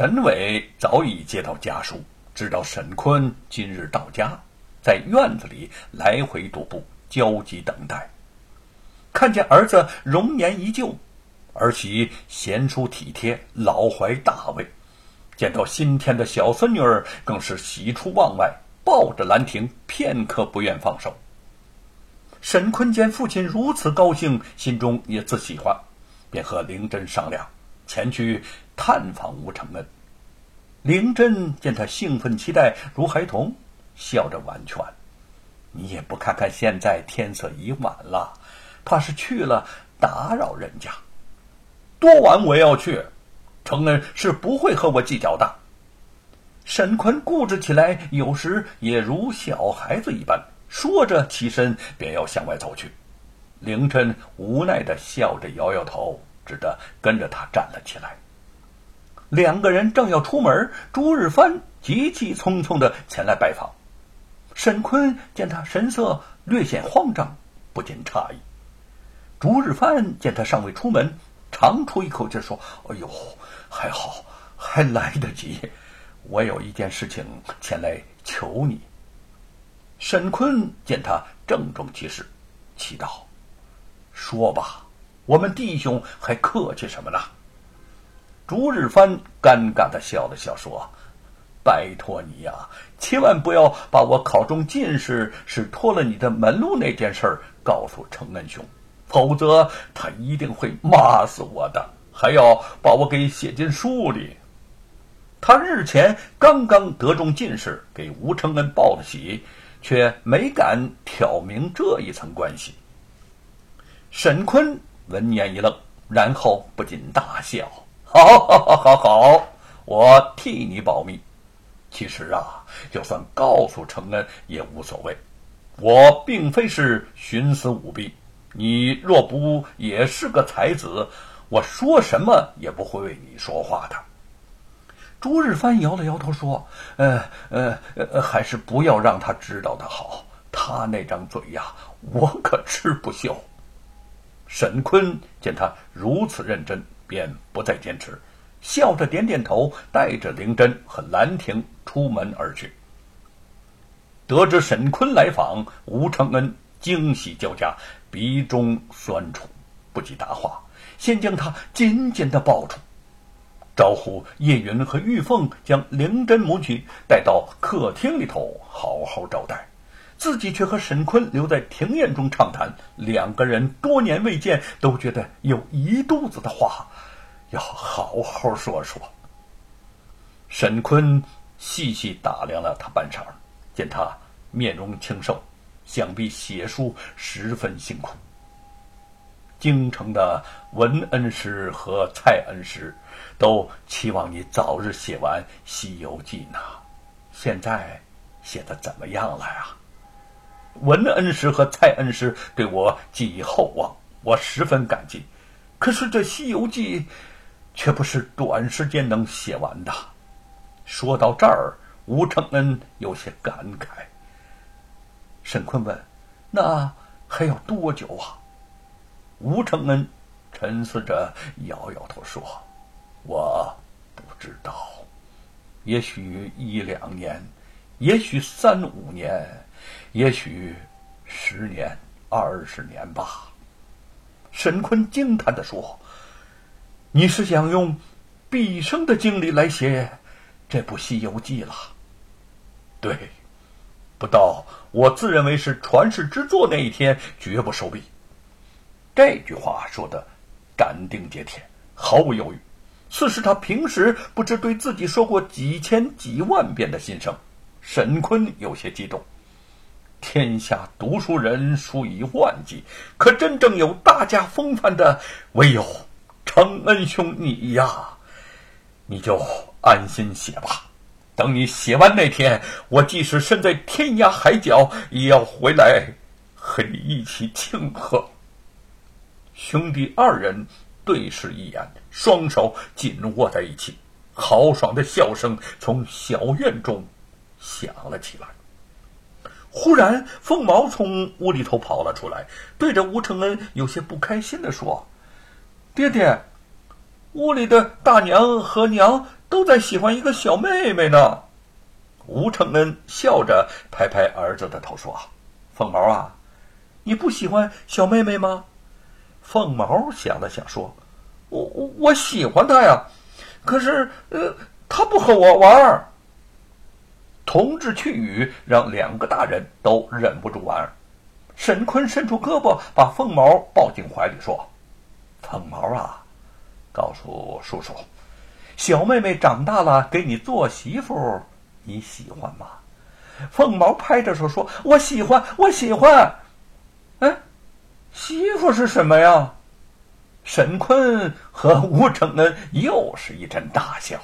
沈伟早已接到家书，知道沈坤今日到家，在院子里来回踱步，焦急等待。看见儿子容颜依旧，儿媳贤淑体贴，老怀大慰；见到新添的小孙女儿，更是喜出望外，抱着兰亭，片刻不愿放手。沈坤见父亲如此高兴，心中也自喜欢，便和灵珍商量，前去探访吴承恩。灵珍见他兴奋期待如孩童，笑着婉劝：“你也不看看现在天色已晚了。”怕是去了打扰人家，多晚我也要去。承恩是不会和我计较的。沈坤固执起来，有时也如小孩子一般，说着起身便要向外走去。凌晨无奈的笑着摇摇头，只得跟着他站了起来。两个人正要出门，朱日帆急急匆匆的前来拜访。沈坤见他神色略显慌张，不禁诧异。朱日帆见他尚未出门，长出一口气说：“哎呦，还好，还来得及。我有一件事情前来求你。”沈坤见他郑重其事，祈道：“说吧，我们弟兄还客气什么呢？”朱日帆尴尬的笑了笑，说：“拜托你呀，千万不要把我考中进士是托了你的门路那件事告诉程恩兄。”否则，他一定会骂死我的，还要把我给写进书里。他日前刚刚得中进士，给吴承恩报了喜，却没敢挑明这一层关系。沈坤闻言一愣，然后不禁大笑：“好，好，好，好，好，我替你保密。其实啊，就算告诉承恩也无所谓，我并非是徇私舞弊。”你若不也是个才子，我说什么也不会为你说话的。朱日帆摇了摇头说：“呃呃呃，还是不要让他知道的好。他那张嘴呀，我可吃不消。”沈坤见他如此认真，便不再坚持，笑着点点头，带着灵珍和兰亭出门而去。得知沈坤来访，吴承恩惊喜交加。鼻中酸楚，不及答话，先将他紧紧的抱住，招呼叶云和玉凤将灵珍母女带到客厅里头好好招待，自己却和沈坤留在庭院中畅谈。两个人多年未见，都觉得有一肚子的话要好好说说。沈坤细细打量了他半晌，见他面容清瘦。想必写书十分辛苦。京城的文恩师和蔡恩师都期望你早日写完《西游记》呢。现在写的怎么样了呀？文恩师和蔡恩师对我寄予厚望，我十分感激。可是这《西游记》却不是短时间能写完的。说到这儿，吴承恩有些感慨。沈坤问：“那还要多久啊？”吴承恩沉思着，摇摇头说：“我不知道，也许一两年，也许三五年，也许十年、二十年吧。”沈坤惊叹的说：“你是想用毕生的精力来写这部《西游记》了？”对。不到我自认为是传世之作那一天，绝不收笔。这句话说的斩钉截铁，毫无犹豫，似是他平时不知对自己说过几千几万遍的心声。沈坤有些激动。天下读书人数以万计，可真正有大家风范的，唯有承恩兄你呀！你就安心写吧。等你写完那天，我即使身在天涯海角，也要回来和你一起庆贺。兄弟二人对视一眼，双手紧握在一起，豪爽的笑声从小院中响了起来。忽然，凤毛从屋里头跑了出来，对着吴承恩有些不开心的说：“爹爹，屋里的大娘和娘都在喜欢一个小妹妹呢。吴承恩笑着拍拍儿子的头说：“凤毛啊，你不喜欢小妹妹吗？”凤毛想了想说：“我我我喜欢她呀，可是呃，她不和我玩。”同志去语让两个大人都忍不住玩。沈坤伸出胳膊把凤毛抱进怀里说：“凤毛啊，告诉叔叔，小妹妹长大了给你做媳妇。”你喜欢吗？凤毛拍着手说：“我喜欢，我喜欢。”哎，媳妇是什么呀？沈坤和吴承恩又是一阵大笑。